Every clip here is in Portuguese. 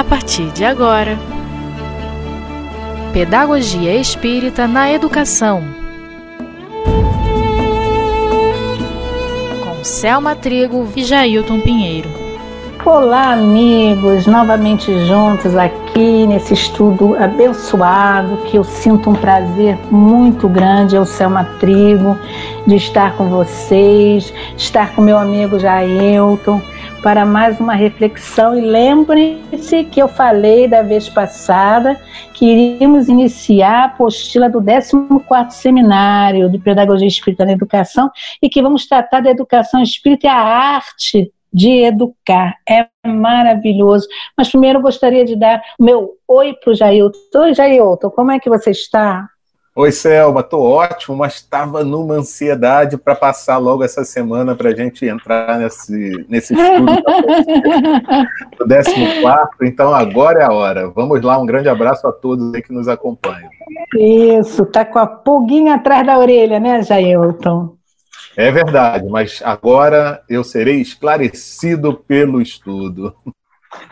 a partir de agora. Pedagogia Espírita na Educação. Com Selma Trigo e Jailton Pinheiro. Olá, amigos, novamente juntos aqui nesse estudo abençoado que eu sinto um prazer muito grande, eu, Selma Trigo, de estar com vocês, estar com meu amigo Jailton para mais uma reflexão e lembrem-se que eu falei da vez passada que iríamos iniciar a apostila do 14º Seminário de Pedagogia Espírita na Educação e que vamos tratar da educação espírita e a arte de educar. É maravilhoso. Mas primeiro eu gostaria de dar o meu oi para o Jailton. Oi, Jailton, como é que você está? Oi, Selma, tô ótimo, mas estava numa ansiedade para passar logo essa semana para a gente entrar nesse, nesse estudo do 14, então agora é a hora. Vamos lá, um grande abraço a todos aí que nos acompanham. Isso, tá com a pulguinha atrás da orelha, né, Jailton? É verdade, mas agora eu serei esclarecido pelo estudo.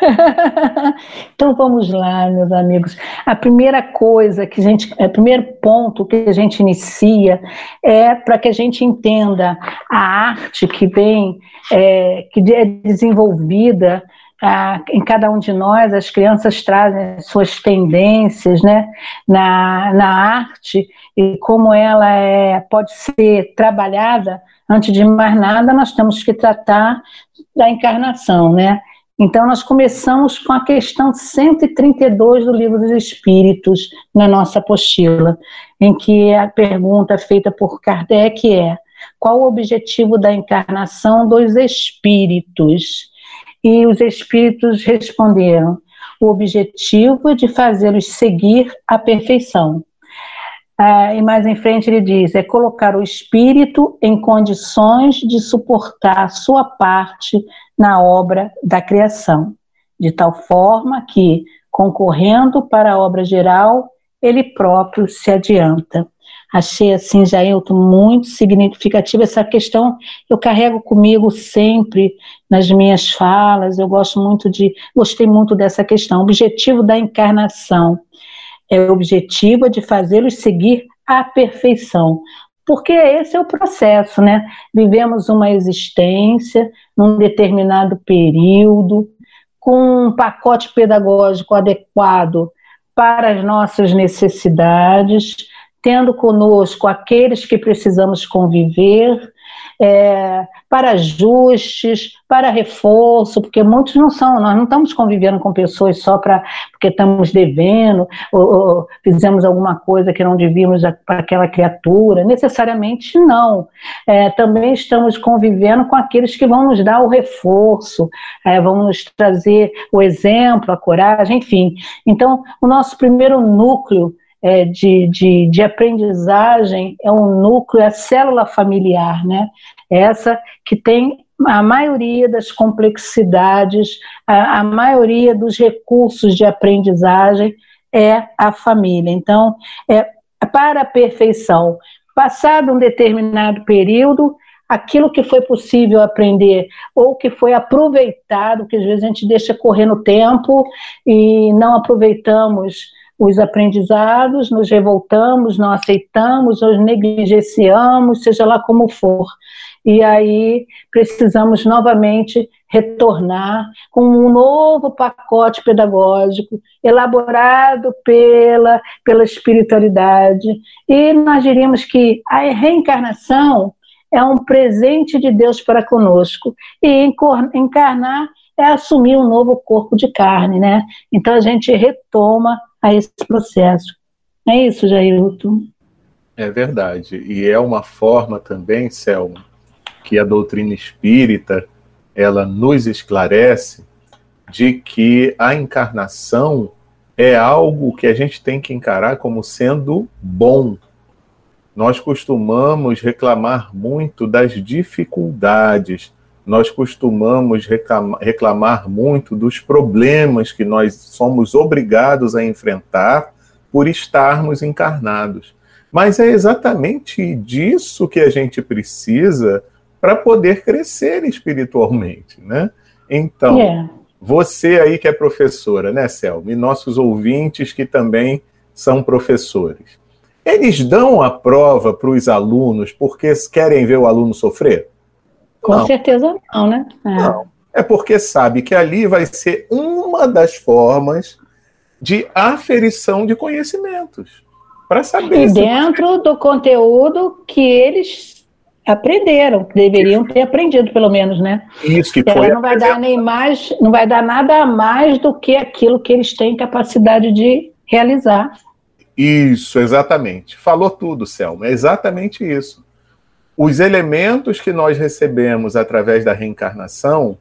então vamos lá, meus amigos. A primeira coisa que a gente, o primeiro ponto que a gente inicia é para que a gente entenda a arte que vem, é, que é desenvolvida em cada um de nós, as crianças trazem suas tendências né, na, na arte e como ela é, pode ser trabalhada, antes de mais nada, nós temos que tratar da encarnação, né? Então, nós começamos com a questão 132 do Livro dos Espíritos, na nossa apostila, em que a pergunta feita por Kardec é: qual o objetivo da encarnação dos espíritos? E os espíritos responderam: o objetivo é de fazê-los seguir a perfeição. Ah, e mais em frente ele diz: é colocar o espírito em condições de suportar sua parte na obra da criação, de tal forma que, concorrendo para a obra geral, ele próprio se adianta. Achei assim, Jailton, muito significativa essa questão. Eu carrego comigo sempre nas minhas falas. Eu gosto muito de, gostei muito dessa questão. O objetivo da encarnação é o objetivo de fazê-los seguir à perfeição. Porque esse é o processo, né? Vivemos uma existência num determinado período, com um pacote pedagógico adequado para as nossas necessidades, tendo conosco aqueles que precisamos conviver, é, para ajustes, para reforço, porque muitos não são, nós não estamos convivendo com pessoas só para porque estamos devendo, ou, ou, fizemos alguma coisa que não devíamos para aquela criatura, necessariamente não. É, também estamos convivendo com aqueles que vão nos dar o reforço, é, vão nos trazer o exemplo, a coragem, enfim. Então, o nosso primeiro núcleo é, de, de, de, aprendizagem é um núcleo, é a célula familiar, né? Essa que tem a maioria das complexidades, a, a maioria dos recursos de aprendizagem é a família. Então, é para a perfeição. Passado um determinado período, aquilo que foi possível aprender ou que foi aproveitado, que às vezes a gente deixa correr no tempo e não aproveitamos os aprendizados, nos revoltamos, não aceitamos, nos negligenciamos, seja lá como for. E aí precisamos novamente retornar com um novo pacote pedagógico elaborado pela, pela espiritualidade. E nós diríamos que a reencarnação é um presente de Deus para conosco. E encarnar é assumir um novo corpo de carne, né? Então a gente retoma a esse processo. É isso, Jailton. É verdade. E é uma forma também, Selma, que a doutrina espírita ela nos esclarece de que a encarnação é algo que a gente tem que encarar como sendo bom. Nós costumamos reclamar muito das dificuldades, nós costumamos reclamar, reclamar muito dos problemas que nós somos obrigados a enfrentar por estarmos encarnados. Mas é exatamente disso que a gente precisa para poder crescer espiritualmente, né? Então, yeah. Você aí que é professora, né, Selma? E nossos ouvintes que também são professores. Eles dão a prova para os alunos porque querem ver o aluno sofrer? Com não. certeza não, né? É. Não. É porque sabe que ali vai ser uma das formas de aferição de conhecimentos. Para saber. E dentro você... do conteúdo que eles aprenderam, que deveriam ter aprendido, pelo menos, né? Isso que foi. não vai dar nem mais, não vai dar nada a mais do que aquilo que eles têm capacidade de realizar. Isso, exatamente. Falou tudo, Selma. É exatamente isso. Os elementos que nós recebemos através da reencarnação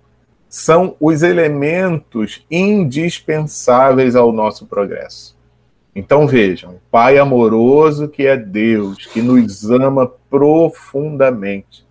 são os elementos indispensáveis ao nosso progresso. Então vejam, Pai amoroso que é Deus, que nos ama profundamente,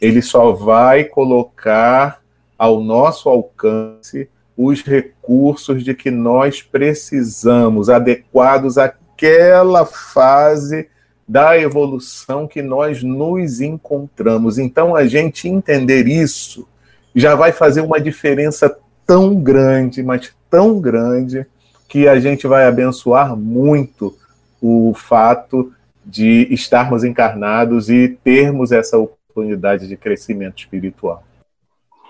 ele só vai colocar ao nosso alcance os recursos de que nós precisamos, adequados a naquela fase da evolução que nós nos encontramos. Então, a gente entender isso já vai fazer uma diferença tão grande, mas tão grande, que a gente vai abençoar muito o fato de estarmos encarnados e termos essa oportunidade de crescimento espiritual.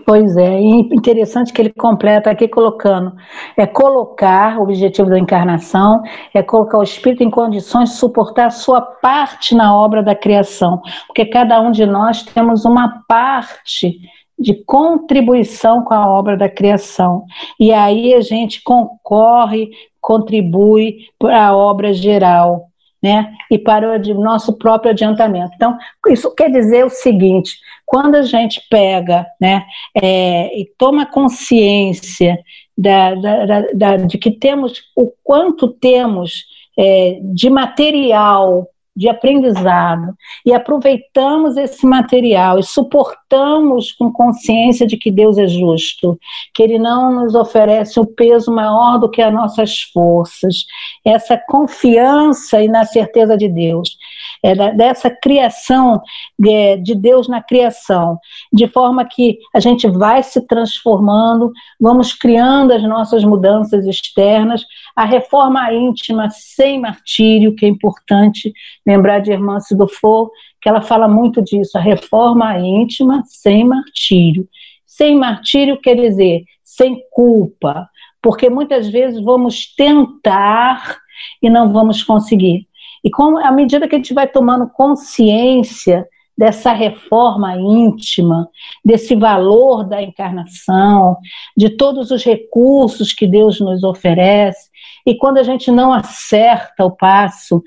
Pois é, e interessante que ele completa aqui colocando, é colocar o objetivo da encarnação, é colocar o espírito em condições de suportar a sua parte na obra da criação, porque cada um de nós temos uma parte de contribuição com a obra da criação. E aí a gente concorre, contribui para a obra geral né? E para o nosso próprio adiantamento. Então, isso quer dizer o seguinte: quando a gente pega, né, é, e toma consciência da, da, da, de que temos o quanto temos é, de material de aprendizado. E aproveitamos esse material e suportamos com consciência de que Deus é justo, que Ele não nos oferece um peso maior do que as nossas forças, essa confiança e na certeza de Deus, é dessa criação é, de Deus na criação, de forma que a gente vai se transformando, vamos criando as nossas mudanças externas, a reforma íntima sem martírio, que é importante lembrar de Irmã Sidofo, que ela fala muito disso, a reforma íntima sem martírio. Sem martírio quer dizer sem culpa, porque muitas vezes vamos tentar e não vamos conseguir. E como, à medida que a gente vai tomando consciência dessa reforma íntima, desse valor da encarnação, de todos os recursos que Deus nos oferece, e quando a gente não acerta o passo,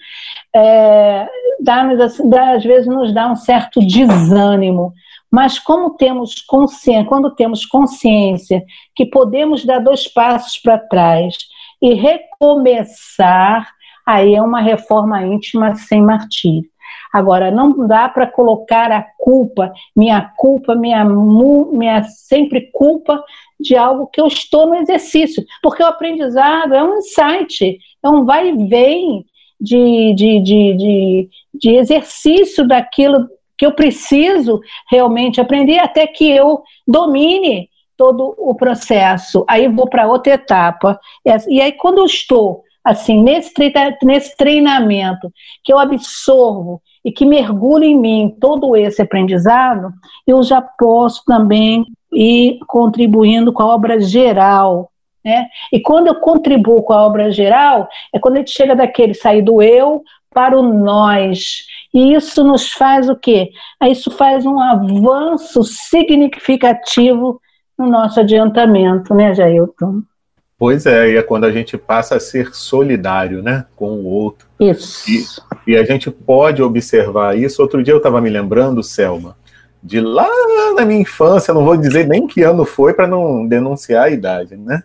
é, dá, dá, às vezes nos dá um certo desânimo. Mas como temos consciência, quando temos consciência que podemos dar dois passos para trás e recomeçar, aí é uma reforma íntima sem martírio. Agora, não dá para colocar a culpa, minha culpa, minha, minha sempre culpa de algo que eu estou no exercício, porque o aprendizado é um insight, é um vai e vem de, de, de, de, de exercício daquilo que eu preciso realmente aprender até que eu domine todo o processo. Aí vou para outra etapa. E aí, quando eu estou assim nesse, nesse treinamento, que eu absorvo e que mergulha em mim todo esse aprendizado, eu já posso também ir contribuindo com a obra geral. Né? E quando eu contribuo com a obra geral, é quando a gente chega daquele sair do eu para o nós. E isso nos faz o quê? Isso faz um avanço significativo no nosso adiantamento, né, Jailton? Pois é, e é quando a gente passa a ser solidário, né, com o outro. Isso. E, e a gente pode observar isso. Outro dia eu estava me lembrando, Selma, de lá na minha infância, não vou dizer nem que ano foi para não denunciar a idade, né?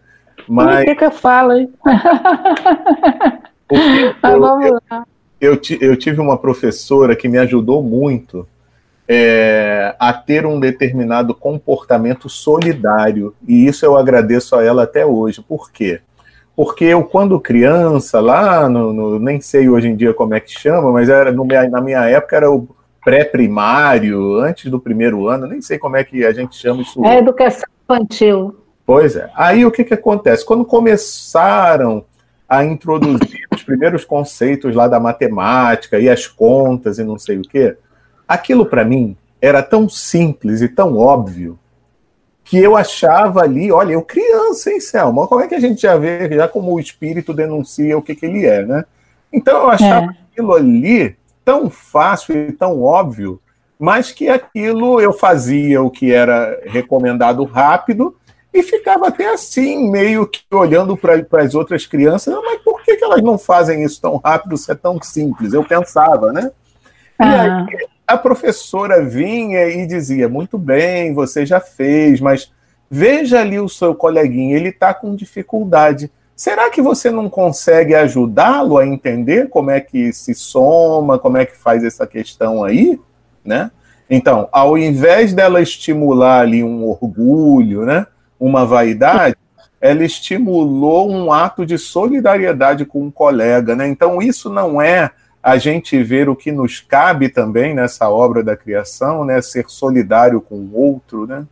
Mas. O que, que eu falo, hein? Mas vamos lá. Eu, eu, eu tive uma professora que me ajudou muito é, a ter um determinado comportamento solidário. E isso eu agradeço a ela até hoje. Por quê? Porque eu, quando criança, lá no, no nem sei hoje em dia como é que chama, mas era no, na minha época era o pré-primário, antes do primeiro ano, nem sei como é que a gente chama isso. É educação infantil. Pois é. Aí o que, que acontece? Quando começaram a introduzir os primeiros conceitos lá da matemática e as contas e não sei o quê, aquilo para mim era tão simples e tão óbvio que eu achava ali, olha, eu criança, hein, Selma? Como é que a gente já vê, já como o espírito denuncia o que, que ele é, né? Então eu achava é. aquilo ali tão fácil e tão óbvio, mas que aquilo eu fazia o que era recomendado rápido e ficava até assim, meio que olhando para as outras crianças, mas por que, que elas não fazem isso tão rápido se é tão simples? Eu pensava, né? E aí a professora vinha e dizia: muito bem, você já fez, mas veja ali o seu coleguinha, ele está com dificuldade. Será que você não consegue ajudá-lo a entender como é que se soma, como é que faz essa questão aí, né? Então, ao invés dela estimular ali um orgulho, né, uma vaidade, ela estimulou um ato de solidariedade com um colega, né? Então, isso não é a gente ver o que nos cabe também nessa obra da criação, né? Ser solidário com o outro, né?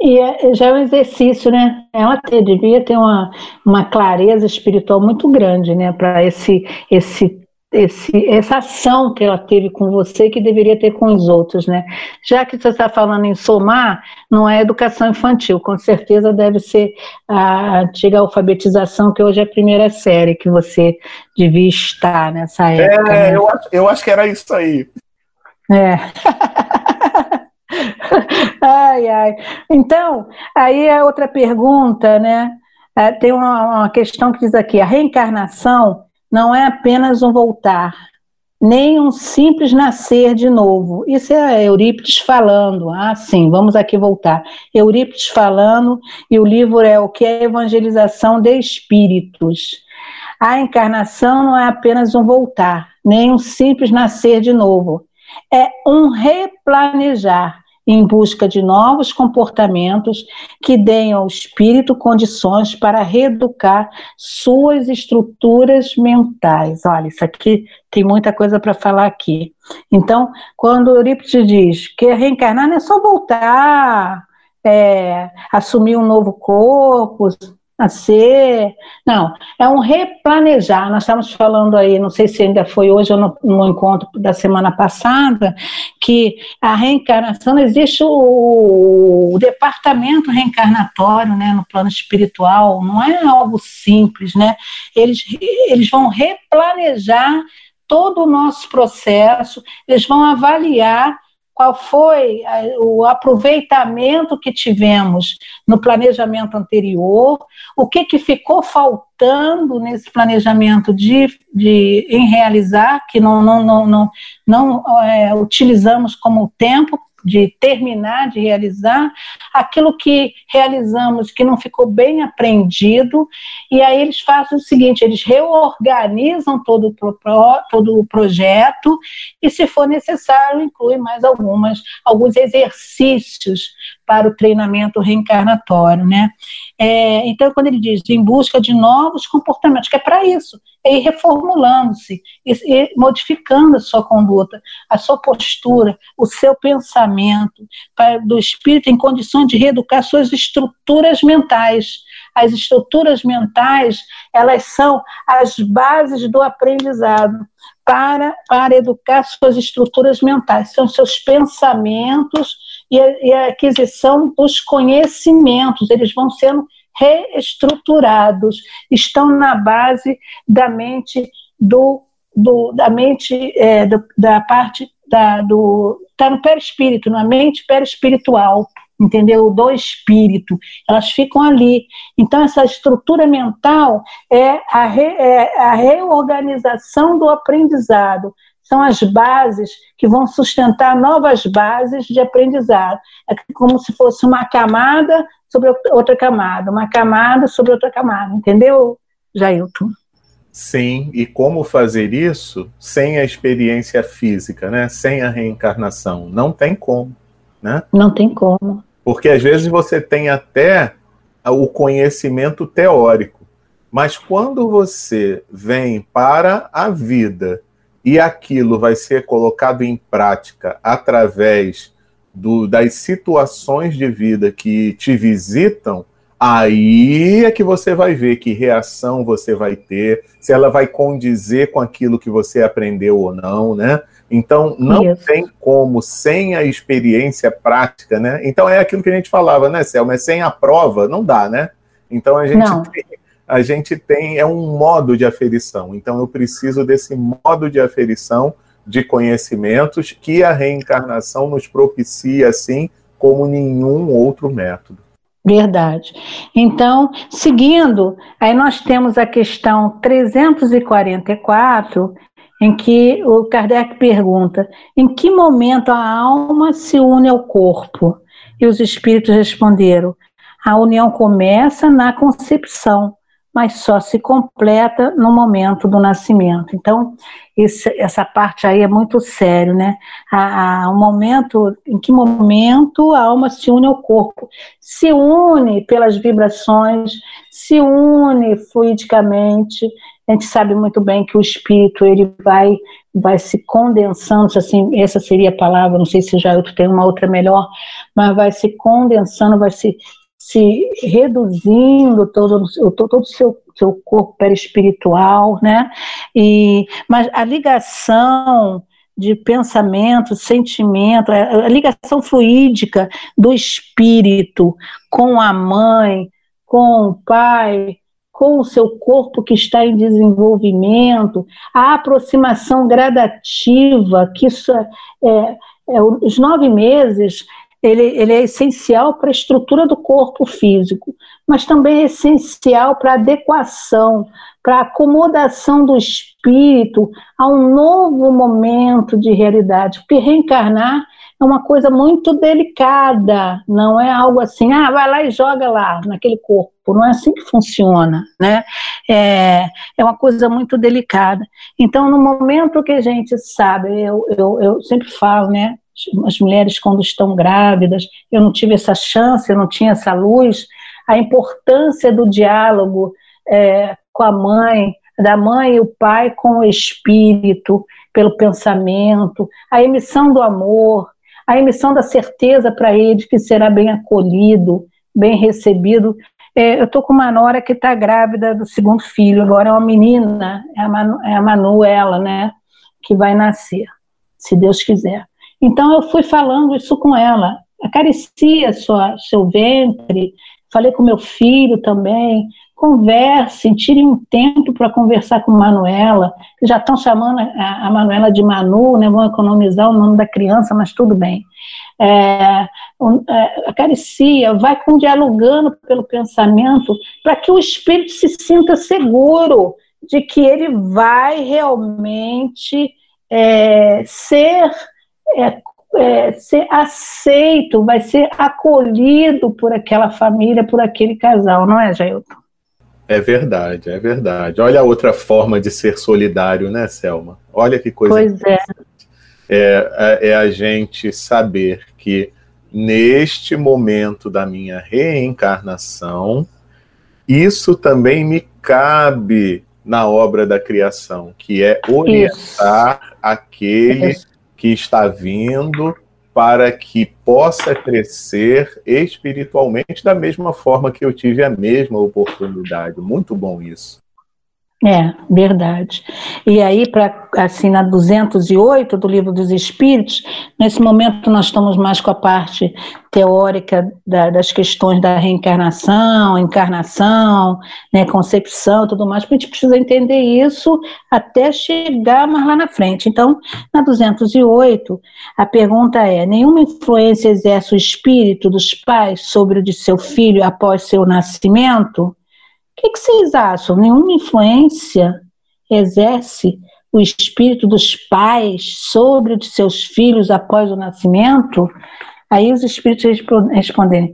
E é, já é um exercício, né? Ela ter, devia ter uma, uma clareza espiritual muito grande, né? Para esse, esse esse, essa ação que ela teve com você que deveria ter com os outros, né? Já que você está falando em somar, não é educação infantil, com certeza deve ser a antiga alfabetização, que hoje é a primeira série que você devia estar nessa é, época. É, né? eu, acho, eu acho que era isso aí. É. ai, ai. Então, aí a outra pergunta, né? É, tem uma, uma questão que diz aqui: a reencarnação não é apenas um voltar, nem um simples nascer de novo. Isso é Eurípides falando. Ah, sim, vamos aqui voltar. Eurípides falando, e o livro é O que é Evangelização de Espíritos. A encarnação não é apenas um voltar, nem um simples nascer de novo. É um replanejar, em busca de novos comportamentos que deem ao espírito condições para reeducar suas estruturas mentais. Olha, isso aqui tem muita coisa para falar aqui. Então, quando Eurípides diz que reencarnar não é só voltar, é, assumir um novo corpo, nascer. Não, é um replanejar. Nós estamos falando aí, não sei se ainda foi hoje ou no, no encontro da semana passada, que a reencarnação existe o, o, departamento reencarnatório, né, no plano espiritual, não é algo simples, né? Eles, eles vão replanejar todo o nosso processo, eles vão avaliar qual foi o aproveitamento que tivemos no planejamento anterior, o que, que ficou faltando nesse planejamento de, de em realizar, que não, não, não, não, não é, utilizamos como tempo de terminar de realizar, aquilo que realizamos que não ficou bem aprendido, e aí eles fazem o seguinte: eles reorganizam todo, todo o projeto e, se for necessário, incluem mais algumas, alguns exercícios para o treinamento reencarnatório, né? É, então, quando ele diz em busca de novos comportamentos, que é para isso, é ir reformulando-se, e modificando a sua conduta, a sua postura, o seu pensamento, para, do espírito em condições de reeducar suas estruturas mentais. As estruturas mentais, elas são as bases do aprendizado para, para educar suas estruturas mentais, são seus pensamentos e a, e a aquisição dos conhecimentos, eles vão sendo reestruturados, estão na base da mente do, do da mente é, do, da parte da, do está no perispírito, na mente perispiritual, entendeu? Do espírito, elas ficam ali. Então essa estrutura mental é a, re, é a reorganização do aprendizado são as bases que vão sustentar novas bases de aprendizado. É como se fosse uma camada sobre outra camada, uma camada sobre outra camada, entendeu, Jailton? Sim, e como fazer isso sem a experiência física, né? Sem a reencarnação? Não tem como, né? Não tem como. Porque às vezes você tem até o conhecimento teórico, mas quando você vem para a vida e aquilo vai ser colocado em prática através do, das situações de vida que te visitam, Aí é que você vai ver que reação você vai ter, se ela vai condizer com aquilo que você aprendeu ou não, né? Então, não Isso. tem como sem a experiência prática, né? Então, é aquilo que a gente falava, né, Selma? É sem a prova, não dá, né? Então, a gente, tem, a gente tem, é um modo de aferição. Então, eu preciso desse modo de aferição de conhecimentos que a reencarnação nos propicia, assim, como nenhum outro método. Verdade. Então, seguindo, aí nós temos a questão 344, em que o Kardec pergunta: em que momento a alma se une ao corpo? E os espíritos responderam: a união começa na concepção, mas só se completa no momento do nascimento. Então, esse, essa parte aí é muito sério, né? A, um momento, em que momento a alma se une ao corpo? Se une pelas vibrações, se une fluidicamente. A gente sabe muito bem que o espírito ele vai vai se condensando, assim, essa seria a palavra, não sei se já eu tenho uma outra melhor, mas vai se condensando, vai se se reduzindo todo, todo o seu, seu corpo perispiritual, né? E, mas a ligação de pensamento, sentimento, a ligação fluídica do espírito com a mãe, com o pai, com o seu corpo que está em desenvolvimento, a aproximação gradativa, que isso é, é, é os nove meses ele, ele é essencial para a estrutura do corpo físico, mas também é essencial para a adequação, para a acomodação do espírito a um novo momento de realidade. Porque reencarnar é uma coisa muito delicada, não é algo assim, ah, vai lá e joga lá naquele corpo. Não é assim que funciona, né? É, é uma coisa muito delicada. Então, no momento que a gente sabe, eu, eu, eu sempre falo, né? as mulheres quando estão grávidas, eu não tive essa chance, eu não tinha essa luz, a importância do diálogo é, com a mãe, da mãe e o pai com o espírito, pelo pensamento, a emissão do amor, a emissão da certeza para ele de que será bem acolhido, bem recebido. É, eu estou com uma nora que está grávida do segundo filho, agora é uma menina, é a, Manu, é a Manuela, né, que vai nascer, se Deus quiser. Então eu fui falando isso com ela, acaricia sua, seu ventre, falei com meu filho também, conversem, tirem um tempo para conversar com Manuela, já estão chamando a, a, Manuela de Manu, né, vão economizar o nome da criança, mas tudo bem. É, um, é, acaricia, vai com dialogando pelo pensamento, para que o espírito se sinta seguro de que ele vai realmente é, ser é, é, ser aceito, vai ser acolhido por aquela família, por aquele casal, não é, Jailton? É verdade, é verdade. Olha a outra forma de ser solidário, né, Selma? Olha que coisa. Pois é. é. É a gente saber que neste momento da minha reencarnação, isso também me cabe na obra da criação, que é orientar isso. aquele isso que está vindo para que possa crescer espiritualmente da mesma forma que eu tive a mesma oportunidade. Muito bom isso. É, verdade. E aí, para assim, na 208 do Livro dos Espíritos, nesse momento nós estamos mais com a parte teórica da, das questões da reencarnação, encarnação, né, concepção tudo mais, porque a gente precisa entender isso até chegar mais lá na frente. Então, na 208, a pergunta é: nenhuma influência exerce o espírito dos pais sobre o de seu filho após seu nascimento? O que, que vocês acham? Nenhuma influência exerce o espírito dos pais sobre os seus filhos após o nascimento? Aí os espíritos respondem: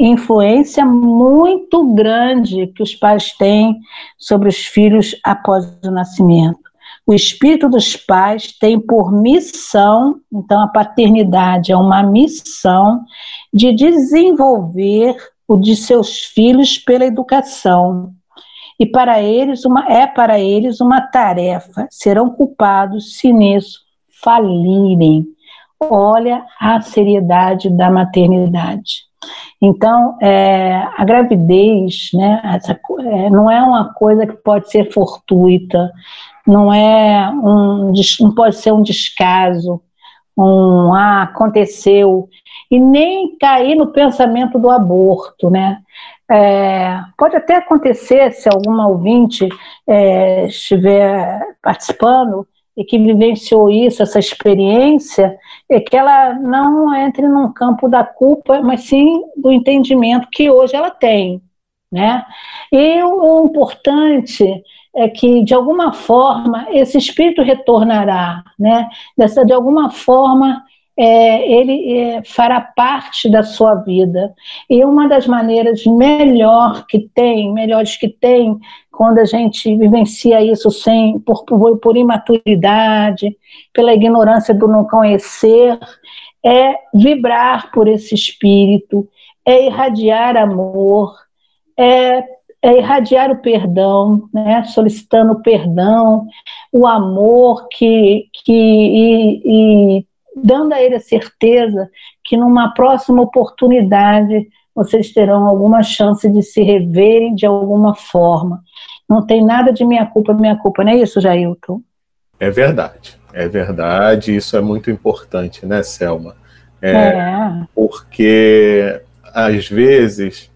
influência muito grande que os pais têm sobre os filhos após o nascimento. O espírito dos pais tem por missão, então a paternidade é uma missão de desenvolver o de seus filhos pela educação. E para eles uma, é para eles uma tarefa, serão culpados se nisso falirem. Olha a seriedade da maternidade. Então, é, a gravidez, né, essa, é, não é uma coisa que pode ser fortuita, não é um, não pode ser um descaso, um ah, aconteceu, e nem cair no pensamento do aborto, né? É, pode até acontecer, se alguma ouvinte é, estiver participando e que vivenciou isso, essa experiência, é que ela não entre num campo da culpa, mas sim do entendimento que hoje ela tem. Né? E o importante é que, de alguma forma, esse espírito retornará, né? Dessa, de alguma forma, é, ele é, fará parte da sua vida. E uma das maneiras melhor que tem, melhores que tem, quando a gente vivencia isso sem por, por, por imaturidade, pela ignorância do não conhecer, é vibrar por esse espírito, é irradiar amor, é é irradiar o perdão, né, solicitando perdão, o amor que, que e, e dando a ele a certeza que numa próxima oportunidade vocês terão alguma chance de se reverem de alguma forma. Não tem nada de minha culpa, minha culpa, não é isso, Jailton? É verdade, é verdade, isso é muito importante, né, Selma? É, é. Porque às vezes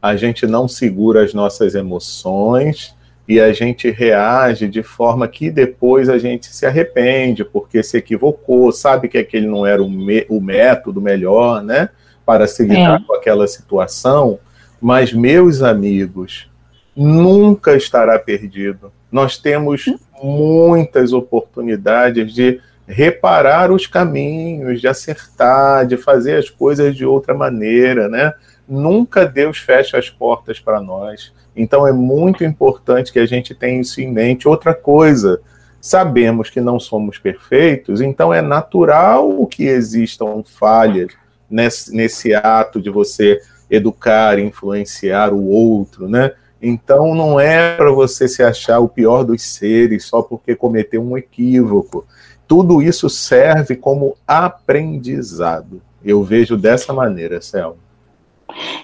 a gente não segura as nossas emoções e a gente reage de forma que depois a gente se arrepende, porque se equivocou, sabe que aquele não era o, me, o método melhor, né, para se lidar é. com aquela situação. Mas, meus amigos, nunca estará perdido. Nós temos muitas oportunidades de reparar os caminhos, de acertar, de fazer as coisas de outra maneira, né? nunca Deus fecha as portas para nós. Então é muito importante que a gente tenha isso em mente. Outra coisa, sabemos que não somos perfeitos, então é natural que existam falhas nesse, nesse ato de você educar, influenciar o outro, né? Então não é para você se achar o pior dos seres só porque cometeu um equívoco. Tudo isso serve como aprendizado. Eu vejo dessa maneira, Selma.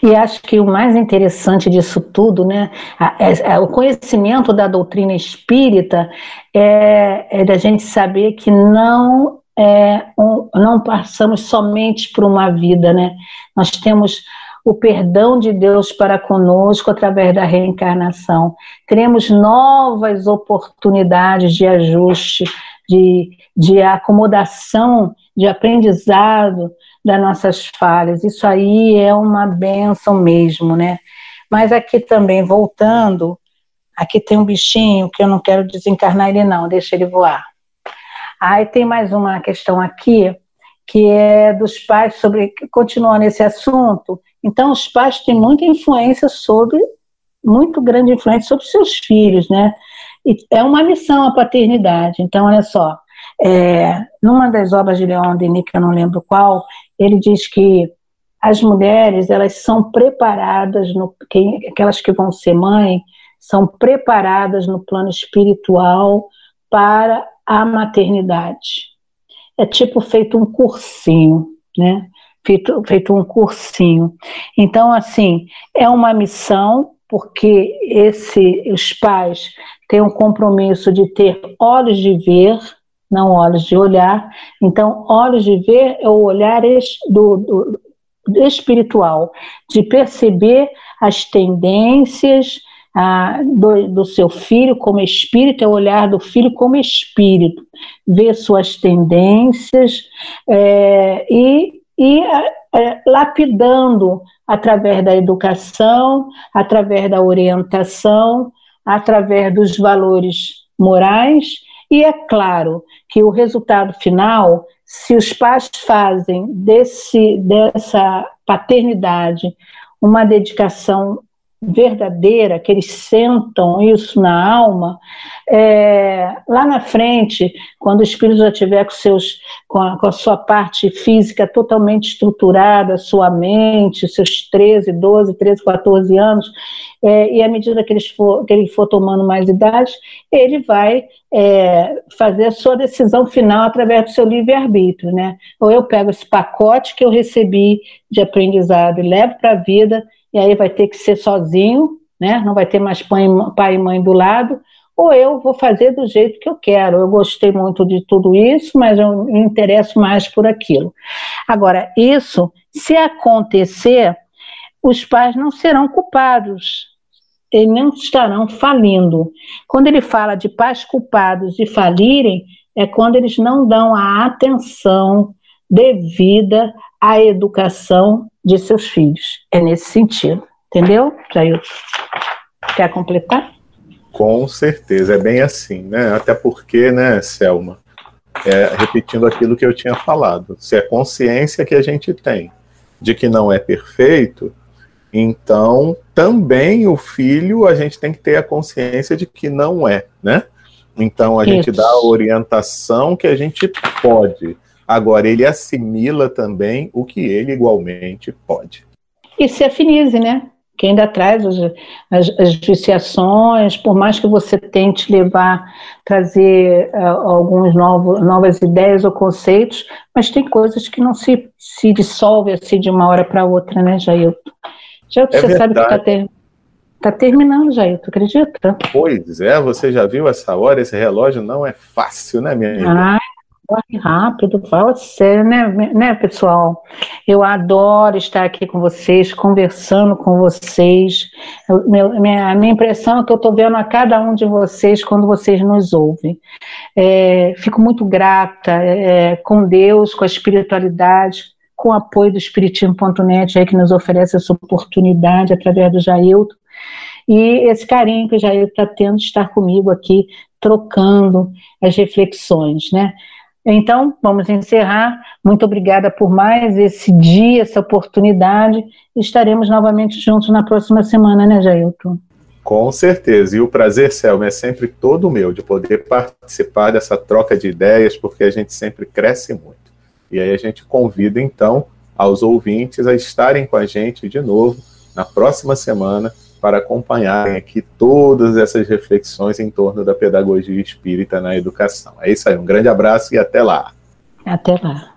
E acho que o mais interessante disso tudo, né, é, é, o conhecimento da doutrina espírita é, é da gente saber que não é, um, não passamos somente por uma vida, né? Nós temos o perdão de Deus para conosco através da reencarnação. Teremos novas oportunidades de ajuste, de, de acomodação, de aprendizado das nossas falhas. Isso aí é uma benção mesmo, né? Mas aqui também, voltando, aqui tem um bichinho que eu não quero desencarnar ele não, deixa ele voar. Aí tem mais uma questão aqui, que é dos pais sobre, continuando nesse assunto, então os pais têm muita influência sobre, muito grande influência sobre seus filhos, né? E é uma missão a paternidade, então olha só, é, numa das obras de Leon Denis, que eu não lembro qual, ele diz que as mulheres elas são preparadas, no, que, aquelas que vão ser mãe, são preparadas no plano espiritual para a maternidade. É tipo feito um cursinho, né? Feito, feito um cursinho. Então, assim, é uma missão, porque esse, os pais têm um compromisso de ter olhos de ver, não olhos de olhar. Então, olhos de ver é o olhar do, do, espiritual, de perceber as tendências ah, do, do, seu filho como espírito, é o olhar do filho como espírito, ver suas tendências é, e, e é, lapidando através da educação, através da orientação, através dos valores morais e é claro que o resultado final, se os pais fazem desse, dessa paternidade uma dedicação verdadeira, que eles sentam isso na alma, é, lá na frente, quando o espírito já tiver com, seus, com, a, com a sua parte física totalmente estruturada, sua mente, seus 13, 12, 13, 14 anos, é, e à medida que, ele for, que ele for tomando mais idade, ele vai é, fazer a sua decisão final através do seu livre-arbítrio, né? Ou eu pego esse pacote que eu recebi de aprendizado e levo para a vida, e aí vai ter que ser sozinho, né? Não vai ter mais pai e mãe do lado, ou eu vou fazer do jeito que eu quero. Eu gostei muito de tudo isso, mas eu me interesso mais por aquilo. Agora, isso, se acontecer, os pais não serão culpados, eles não estarão falindo. Quando ele fala de pais culpados de falirem, é quando eles não dão a atenção devida à educação de seus filhos. É nesse sentido. Entendeu, Jailton? Quer completar? Com certeza, é bem assim, né? Até porque, né, Selma, é, repetindo aquilo que eu tinha falado, se é consciência que a gente tem de que não é perfeito, então também o filho a gente tem que ter a consciência de que não é, né? Então a Isso. gente dá a orientação que a gente pode. Agora ele assimila também o que ele igualmente pode. E se afinize, né? que ainda traz as, as, as viciações, por mais que você tente levar, trazer uh, alguns novos, novas ideias ou conceitos, mas tem coisas que não se, se dissolvem assim de uma hora para outra, né, Jailton? Jailton, é você verdade. sabe que está tá terminando, Jailton, acredita? Pois é, você já viu essa hora, esse relógio não é fácil, né, minha amiga? Ah, corre rápido, fala sério, né, né, pessoal? Eu adoro estar aqui com vocês, conversando com vocês. Eu, minha, a minha impressão é que eu estou vendo a cada um de vocês quando vocês nos ouvem. É, fico muito grata é, com Deus, com a espiritualidade, com o apoio do Espiritismo.net, aí, que nos oferece essa oportunidade através do Jailton. E esse carinho que o Jair está tendo de estar comigo aqui, trocando as reflexões, né? Então, vamos encerrar. Muito obrigada por mais esse dia, essa oportunidade. Estaremos novamente juntos na próxima semana, né, Jailton? Com certeza. E o prazer, Selma, é sempre todo meu de poder participar dessa troca de ideias, porque a gente sempre cresce muito. E aí a gente convida, então, aos ouvintes a estarem com a gente de novo na próxima semana para acompanharem aqui todas essas reflexões em torno da pedagogia espírita na educação. É isso aí, um grande abraço e até lá. Até lá.